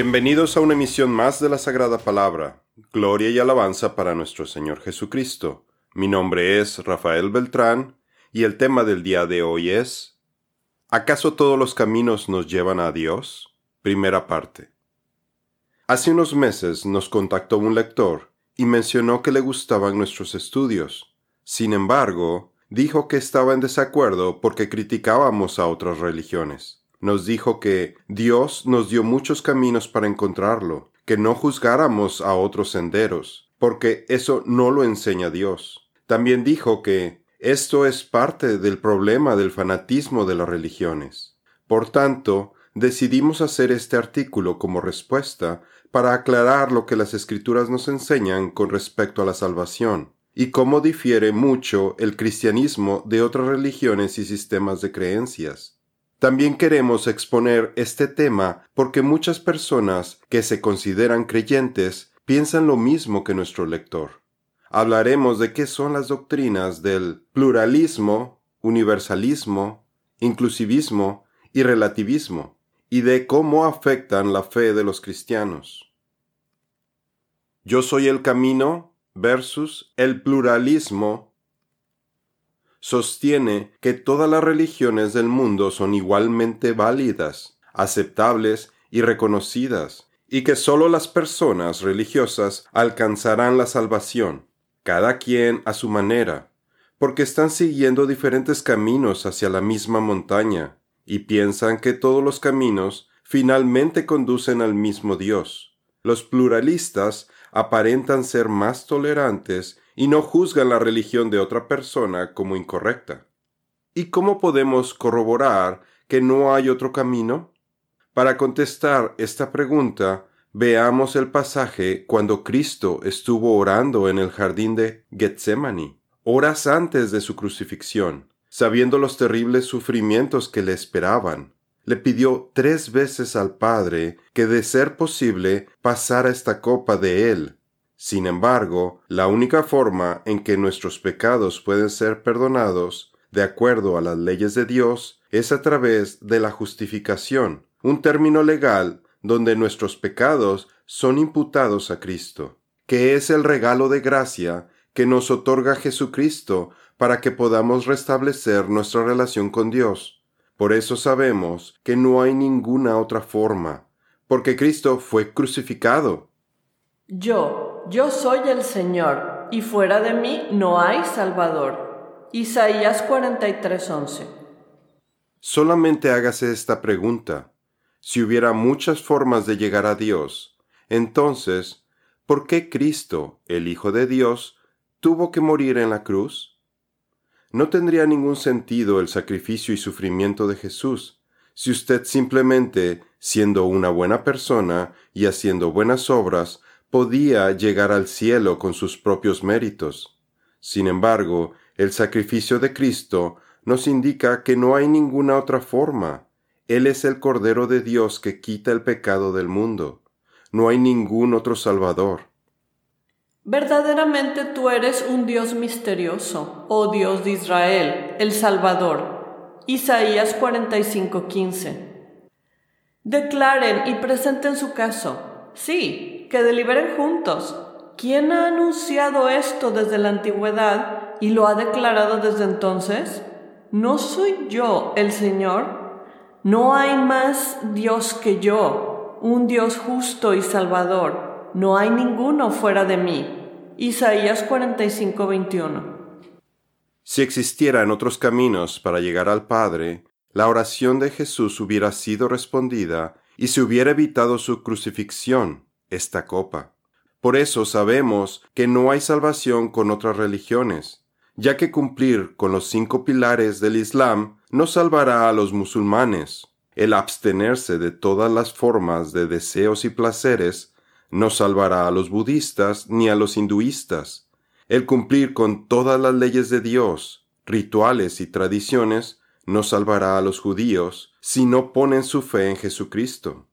Bienvenidos a una emisión más de la Sagrada Palabra. Gloria y alabanza para nuestro Señor Jesucristo. Mi nombre es Rafael Beltrán y el tema del día de hoy es ¿Acaso todos los caminos nos llevan a Dios? Primera parte. Hace unos meses nos contactó un lector y mencionó que le gustaban nuestros estudios. Sin embargo, dijo que estaba en desacuerdo porque criticábamos a otras religiones. Nos dijo que Dios nos dio muchos caminos para encontrarlo, que no juzgáramos a otros senderos, porque eso no lo enseña Dios. También dijo que esto es parte del problema del fanatismo de las religiones. Por tanto, decidimos hacer este artículo como respuesta para aclarar lo que las escrituras nos enseñan con respecto a la salvación y cómo difiere mucho el cristianismo de otras religiones y sistemas de creencias. También queremos exponer este tema porque muchas personas que se consideran creyentes piensan lo mismo que nuestro lector. Hablaremos de qué son las doctrinas del pluralismo, universalismo, inclusivismo y relativismo, y de cómo afectan la fe de los cristianos. Yo soy el camino versus el pluralismo sostiene que todas las religiones del mundo son igualmente válidas, aceptables y reconocidas, y que sólo las personas religiosas alcanzarán la salvación, cada quien a su manera, porque están siguiendo diferentes caminos hacia la misma montaña, y piensan que todos los caminos finalmente conducen al mismo Dios. Los pluralistas aparentan ser más tolerantes y no juzgan la religión de otra persona como incorrecta. ¿Y cómo podemos corroborar que no hay otro camino? Para contestar esta pregunta, veamos el pasaje cuando Cristo estuvo orando en el jardín de Getsemaní, horas antes de su crucifixión sabiendo los terribles sufrimientos que le esperaban, le pidió tres veces al Padre que de ser posible pasara esta copa de él. Sin embargo, la única forma en que nuestros pecados pueden ser perdonados, de acuerdo a las leyes de Dios, es a través de la justificación, un término legal donde nuestros pecados son imputados a Cristo, que es el regalo de gracia que nos otorga Jesucristo para que podamos restablecer nuestra relación con Dios. Por eso sabemos que no hay ninguna otra forma, porque Cristo fue crucificado. Yo, yo soy el Señor, y fuera de mí no hay Salvador. Isaías 43:11. Solamente hágase esta pregunta. Si hubiera muchas formas de llegar a Dios, entonces, ¿por qué Cristo, el Hijo de Dios, tuvo que morir en la cruz? No tendría ningún sentido el sacrificio y sufrimiento de Jesús si usted simplemente, siendo una buena persona y haciendo buenas obras, podía llegar al cielo con sus propios méritos. Sin embargo, el sacrificio de Cristo nos indica que no hay ninguna otra forma. Él es el Cordero de Dios que quita el pecado del mundo. No hay ningún otro Salvador. Verdaderamente tú eres un Dios misterioso, oh Dios de Israel, el Salvador. Isaías 45:15. Declaren y presenten su caso. Sí, que deliberen juntos. ¿Quién ha anunciado esto desde la antigüedad y lo ha declarado desde entonces? ¿No soy yo el Señor? No hay más Dios que yo, un Dios justo y salvador. No hay ninguno fuera de mí. Isaías 45:21. Si existieran otros caminos para llegar al Padre, la oración de Jesús hubiera sido respondida y se hubiera evitado su crucifixión, esta copa. Por eso sabemos que no hay salvación con otras religiones, ya que cumplir con los cinco pilares del Islam no salvará a los musulmanes. El abstenerse de todas las formas de deseos y placeres no salvará a los budistas ni a los hinduistas. El cumplir con todas las leyes de Dios, rituales y tradiciones, no salvará a los judíos si no ponen su fe en Jesucristo.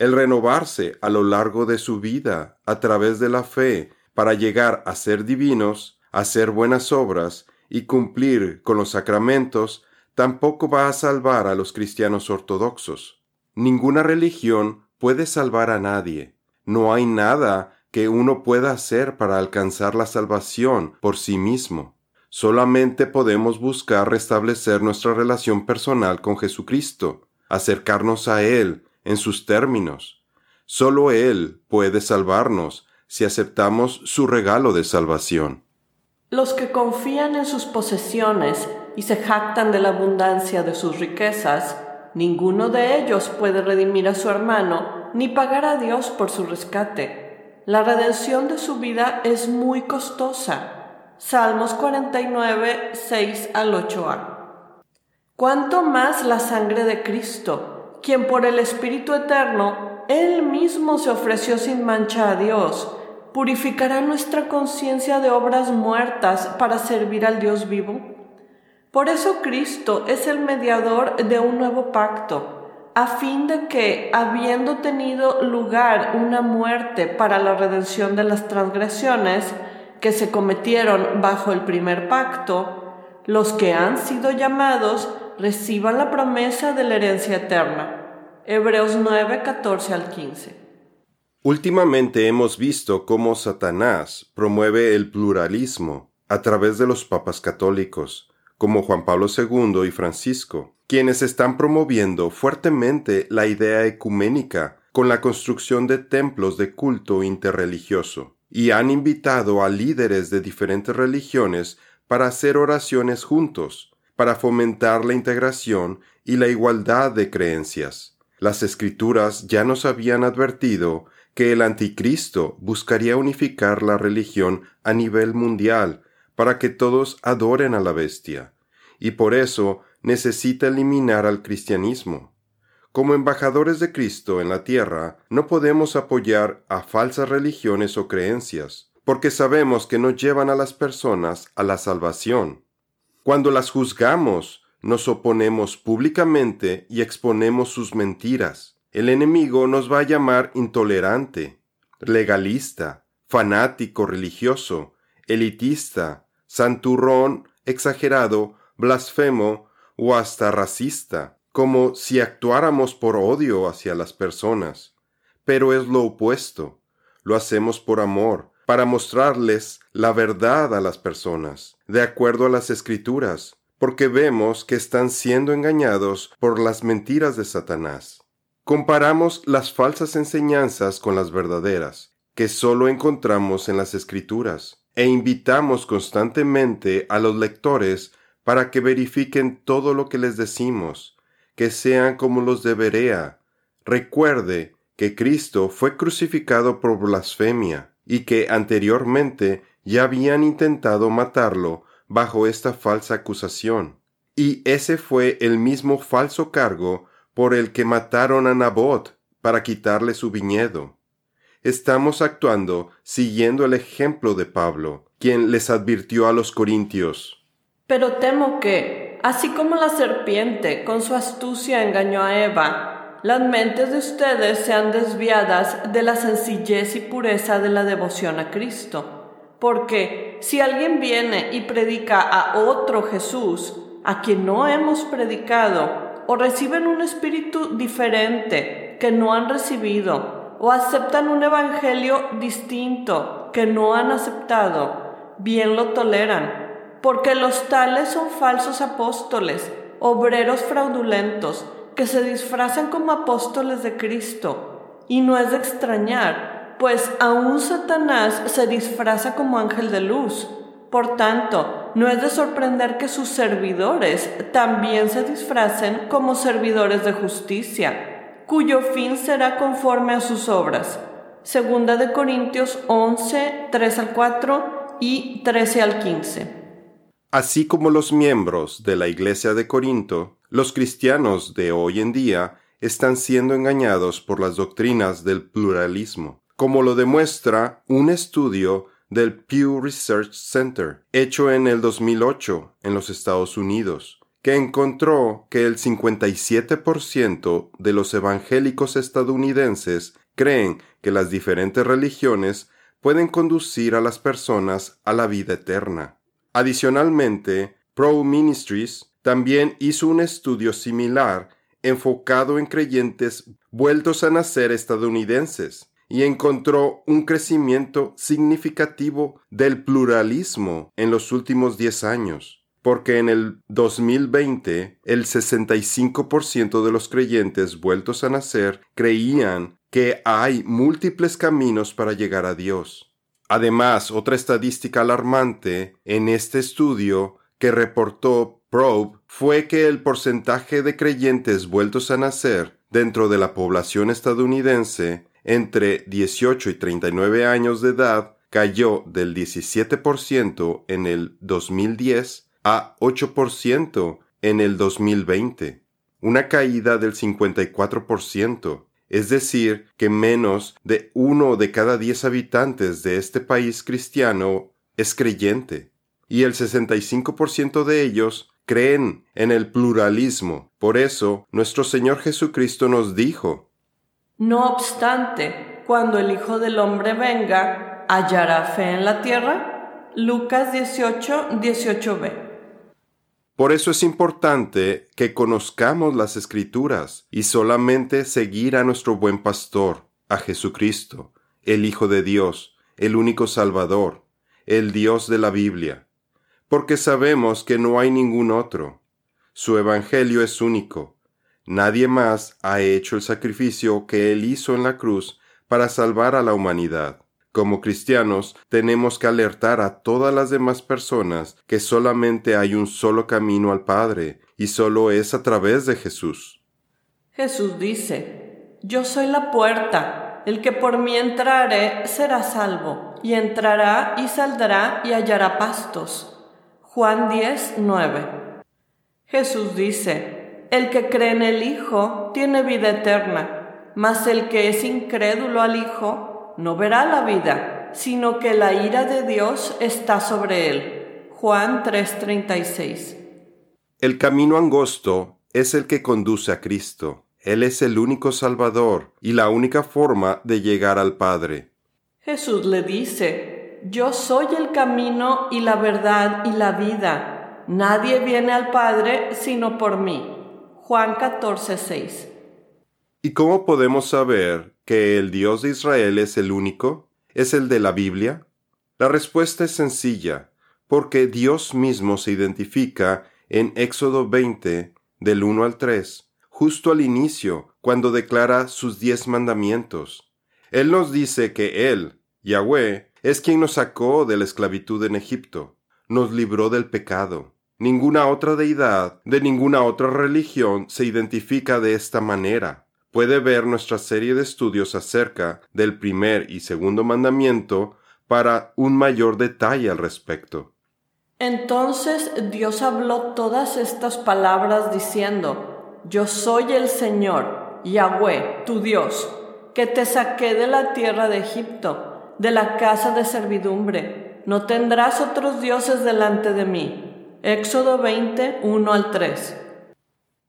El renovarse a lo largo de su vida a través de la fe para llegar a ser divinos, hacer buenas obras y cumplir con los sacramentos tampoco va a salvar a los cristianos ortodoxos. Ninguna religión puede salvar a nadie. No hay nada que uno pueda hacer para alcanzar la salvación por sí mismo. Solamente podemos buscar restablecer nuestra relación personal con Jesucristo, acercarnos a Él en sus términos. Solo Él puede salvarnos si aceptamos su regalo de salvación. Los que confían en sus posesiones y se jactan de la abundancia de sus riquezas, ninguno de ellos puede redimir a su hermano ni pagar a Dios por su rescate. La redención de su vida es muy costosa Salmos 49, 6 al 8a. ¿Cuánto más la sangre de Cristo, quien por el Espíritu Eterno, Él mismo se ofreció sin mancha a Dios, purificará nuestra conciencia de obras muertas para servir al Dios vivo? Por eso Cristo es el mediador de un nuevo pacto, a fin de que, habiendo tenido lugar una muerte para la redención de las transgresiones, que se cometieron bajo el primer pacto, los que han sido llamados reciban la promesa de la herencia eterna. Hebreos 9, 14 al 15. Últimamente hemos visto cómo Satanás promueve el pluralismo a través de los papas católicos, como Juan Pablo II y Francisco, quienes están promoviendo fuertemente la idea ecuménica con la construcción de templos de culto interreligioso y han invitado a líderes de diferentes religiones para hacer oraciones juntos, para fomentar la integración y la igualdad de creencias. Las escrituras ya nos habían advertido que el anticristo buscaría unificar la religión a nivel mundial para que todos adoren a la bestia, y por eso necesita eliminar al cristianismo. Como embajadores de Cristo en la tierra, no podemos apoyar a falsas religiones o creencias, porque sabemos que no llevan a las personas a la salvación. Cuando las juzgamos, nos oponemos públicamente y exponemos sus mentiras. El enemigo nos va a llamar intolerante, legalista, fanático religioso, elitista, santurrón, exagerado, blasfemo o hasta racista como si actuáramos por odio hacia las personas, pero es lo opuesto. Lo hacemos por amor, para mostrarles la verdad a las personas, de acuerdo a las escrituras, porque vemos que están siendo engañados por las mentiras de Satanás. Comparamos las falsas enseñanzas con las verdaderas, que solo encontramos en las escrituras, e invitamos constantemente a los lectores para que verifiquen todo lo que les decimos, que sean como los de Berea. Recuerde que Cristo fue crucificado por blasfemia y que anteriormente ya habían intentado matarlo bajo esta falsa acusación. Y ese fue el mismo falso cargo por el que mataron a Nabot para quitarle su viñedo. Estamos actuando siguiendo el ejemplo de Pablo, quien les advirtió a los corintios. Pero temo que, así como la serpiente con su astucia engañó a Eva, las mentes de ustedes sean desviadas de la sencillez y pureza de la devoción a Cristo. Porque si alguien viene y predica a otro Jesús, a quien no hemos predicado, o reciben un espíritu diferente que no han recibido, o aceptan un evangelio distinto que no han aceptado, bien lo toleran porque los tales son falsos apóstoles, obreros fraudulentos, que se disfrazan como apóstoles de Cristo. Y no es de extrañar, pues aún Satanás se disfraza como ángel de luz. Por tanto, no es de sorprender que sus servidores también se disfracen como servidores de justicia, cuyo fin será conforme a sus obras. Segunda de Corintios 11, 3 al 4 y 13 al 15. Así como los miembros de la Iglesia de Corinto, los cristianos de hoy en día están siendo engañados por las doctrinas del pluralismo, como lo demuestra un estudio del Pew Research Center, hecho en el 2008 en los Estados Unidos, que encontró que el 57% de los evangélicos estadounidenses creen que las diferentes religiones pueden conducir a las personas a la vida eterna. Adicionalmente, Pro Ministries también hizo un estudio similar enfocado en creyentes vueltos a nacer estadounidenses y encontró un crecimiento significativo del pluralismo en los últimos 10 años, porque en el 2020 el 65% de los creyentes vueltos a nacer creían que hay múltiples caminos para llegar a Dios. Además, otra estadística alarmante en este estudio que reportó Probe fue que el porcentaje de creyentes vueltos a nacer dentro de la población estadounidense entre 18 y 39 años de edad cayó del 17% en el 2010 a 8% en el 2020, una caída del 54%, es decir, que menos de uno de cada diez habitantes de este país cristiano es creyente, y el 65% de ellos creen en el pluralismo. Por eso, nuestro Señor Jesucristo nos dijo, no obstante, cuando el Hijo del Hombre venga, ¿hallará fe en la tierra? Lucas 18, 18b. Por eso es importante que conozcamos las escrituras y solamente seguir a nuestro buen pastor, a Jesucristo, el Hijo de Dios, el único Salvador, el Dios de la Biblia, porque sabemos que no hay ningún otro. Su Evangelio es único, Nadie más ha hecho el sacrificio que Él hizo en la cruz para salvar a la humanidad. Como cristianos tenemos que alertar a todas las demás personas que solamente hay un solo camino al Padre y solo es a través de Jesús. Jesús dice, Yo soy la puerta, el que por mí entrare será salvo, y entrará y saldrá y hallará pastos. Juan 10, 9. Jesús dice, el que cree en el Hijo tiene vida eterna, mas el que es incrédulo al Hijo no verá la vida, sino que la ira de Dios está sobre él. Juan 3:36 El camino angosto es el que conduce a Cristo. Él es el único Salvador y la única forma de llegar al Padre. Jesús le dice, Yo soy el camino y la verdad y la vida. Nadie viene al Padre sino por mí. Juan 14, ¿Y cómo podemos saber que el Dios de Israel es el único? ¿Es el de la Biblia? La respuesta es sencilla, porque Dios mismo se identifica en Éxodo 20, del 1 al 3, justo al inicio, cuando declara sus diez mandamientos. Él nos dice que Él, Yahweh, es quien nos sacó de la esclavitud en Egipto, nos libró del pecado, Ninguna otra deidad de ninguna otra religión se identifica de esta manera. Puede ver nuestra serie de estudios acerca del primer y segundo mandamiento para un mayor detalle al respecto. Entonces Dios habló todas estas palabras diciendo, Yo soy el Señor, Yahweh, tu Dios, que te saqué de la tierra de Egipto, de la casa de servidumbre. No tendrás otros dioses delante de mí. Éxodo 20, 1 al 3.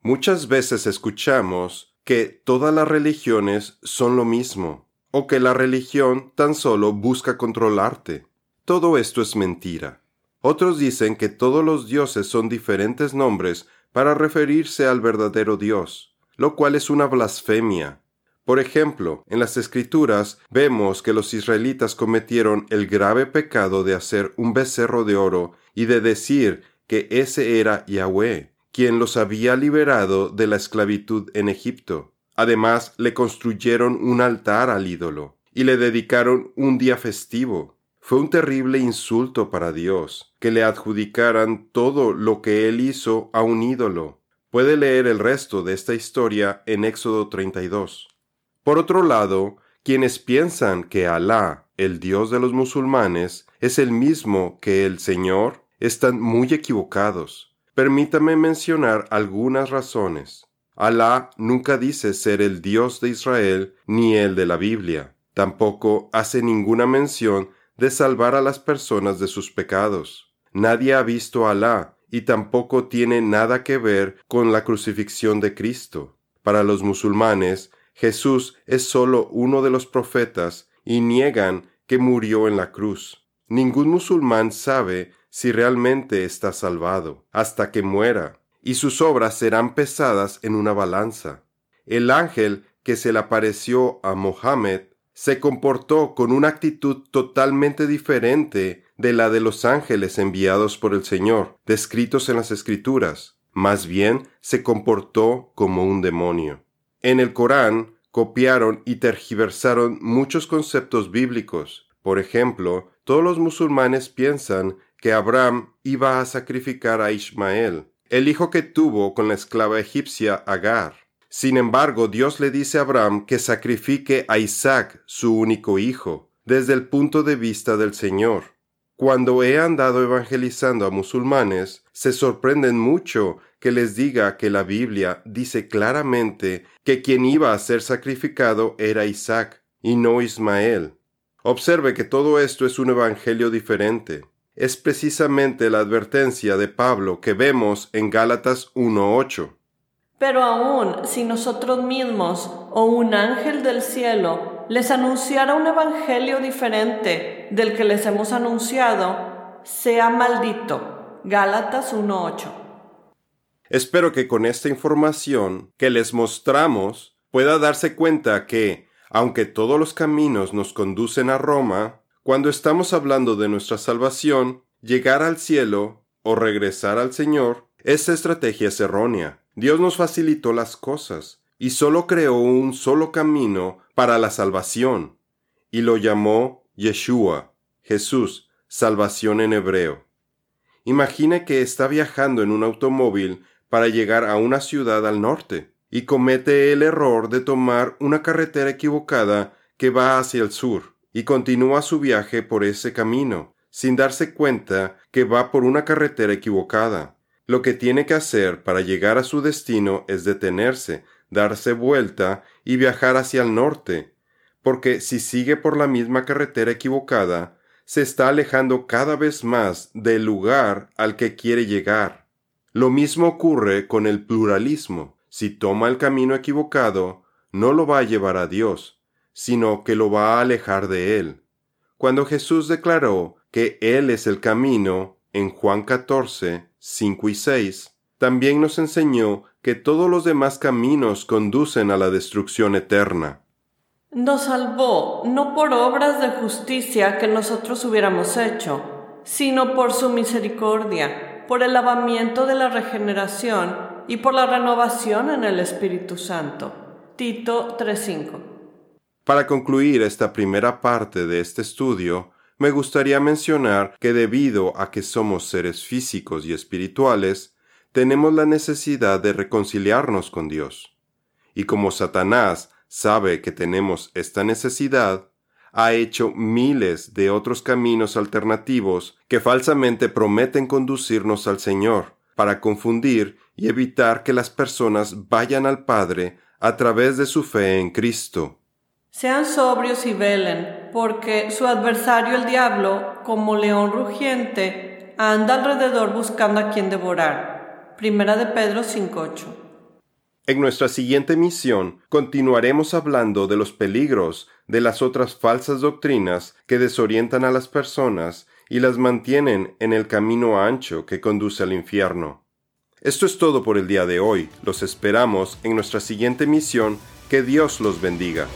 Muchas veces escuchamos que todas las religiones son lo mismo, o que la religión tan solo busca controlarte. Todo esto es mentira. Otros dicen que todos los dioses son diferentes nombres para referirse al verdadero Dios, lo cual es una blasfemia. Por ejemplo, en las escrituras vemos que los israelitas cometieron el grave pecado de hacer un becerro de oro y de decir que ese era Yahweh, quien los había liberado de la esclavitud en Egipto. Además, le construyeron un altar al ídolo y le dedicaron un día festivo. Fue un terrible insulto para Dios que le adjudicaran todo lo que él hizo a un ídolo. Puede leer el resto de esta historia en Éxodo 32. Por otro lado, quienes piensan que Alá, el Dios de los musulmanes, es el mismo que el Señor, están muy equivocados. Permítame mencionar algunas razones. Alá nunca dice ser el Dios de Israel ni el de la Biblia. Tampoco hace ninguna mención de salvar a las personas de sus pecados. Nadie ha visto a Alá y tampoco tiene nada que ver con la crucifixión de Cristo. Para los musulmanes, Jesús es solo uno de los profetas y niegan que murió en la cruz. Ningún musulmán sabe si realmente está salvado, hasta que muera, y sus obras serán pesadas en una balanza. El ángel que se le apareció a Mohammed se comportó con una actitud totalmente diferente de la de los ángeles enviados por el Señor, descritos en las Escrituras. Más bien se comportó como un demonio. En el Corán copiaron y tergiversaron muchos conceptos bíblicos. Por ejemplo, todos los musulmanes piensan que Abraham iba a sacrificar a Ismael, el hijo que tuvo con la esclava egipcia Agar. Sin embargo, Dios le dice a Abraham que sacrifique a Isaac, su único hijo, desde el punto de vista del Señor. Cuando he andado evangelizando a musulmanes, se sorprenden mucho que les diga que la Biblia dice claramente que quien iba a ser sacrificado era Isaac y no Ismael. Observe que todo esto es un evangelio diferente. Es precisamente la advertencia de Pablo que vemos en Gálatas 1.8. Pero aún si nosotros mismos o un ángel del cielo les anunciara un evangelio diferente del que les hemos anunciado, sea maldito. Gálatas 1.8. Espero que con esta información que les mostramos pueda darse cuenta que, aunque todos los caminos nos conducen a Roma, cuando estamos hablando de nuestra salvación, llegar al cielo o regresar al Señor, esa estrategia es errónea. Dios nos facilitó las cosas y solo creó un solo camino para la salvación y lo llamó Yeshua, Jesús, salvación en hebreo. Imagine que está viajando en un automóvil para llegar a una ciudad al norte y comete el error de tomar una carretera equivocada que va hacia el sur y continúa su viaje por ese camino, sin darse cuenta que va por una carretera equivocada. Lo que tiene que hacer para llegar a su destino es detenerse, darse vuelta y viajar hacia el norte, porque si sigue por la misma carretera equivocada, se está alejando cada vez más del lugar al que quiere llegar. Lo mismo ocurre con el pluralismo. Si toma el camino equivocado, no lo va a llevar a Dios, sino que lo va a alejar de Él. Cuando Jesús declaró que Él es el camino, en Juan 14, 5 y 6, también nos enseñó que todos los demás caminos conducen a la destrucción eterna. Nos salvó no por obras de justicia que nosotros hubiéramos hecho, sino por su misericordia, por el lavamiento de la regeneración y por la renovación en el Espíritu Santo. Tito 3:5. Para concluir esta primera parte de este estudio, me gustaría mencionar que debido a que somos seres físicos y espirituales, tenemos la necesidad de reconciliarnos con Dios. Y como Satanás sabe que tenemos esta necesidad, ha hecho miles de otros caminos alternativos que falsamente prometen conducirnos al Señor, para confundir y evitar que las personas vayan al Padre a través de su fe en Cristo. Sean sobrios y velen, porque su adversario el diablo, como león rugiente, anda alrededor buscando a quien devorar. Primera de Pedro 5.8. En nuestra siguiente misión continuaremos hablando de los peligros de las otras falsas doctrinas que desorientan a las personas y las mantienen en el camino ancho que conduce al infierno. Esto es todo por el día de hoy. Los esperamos en nuestra siguiente misión. Que Dios los bendiga.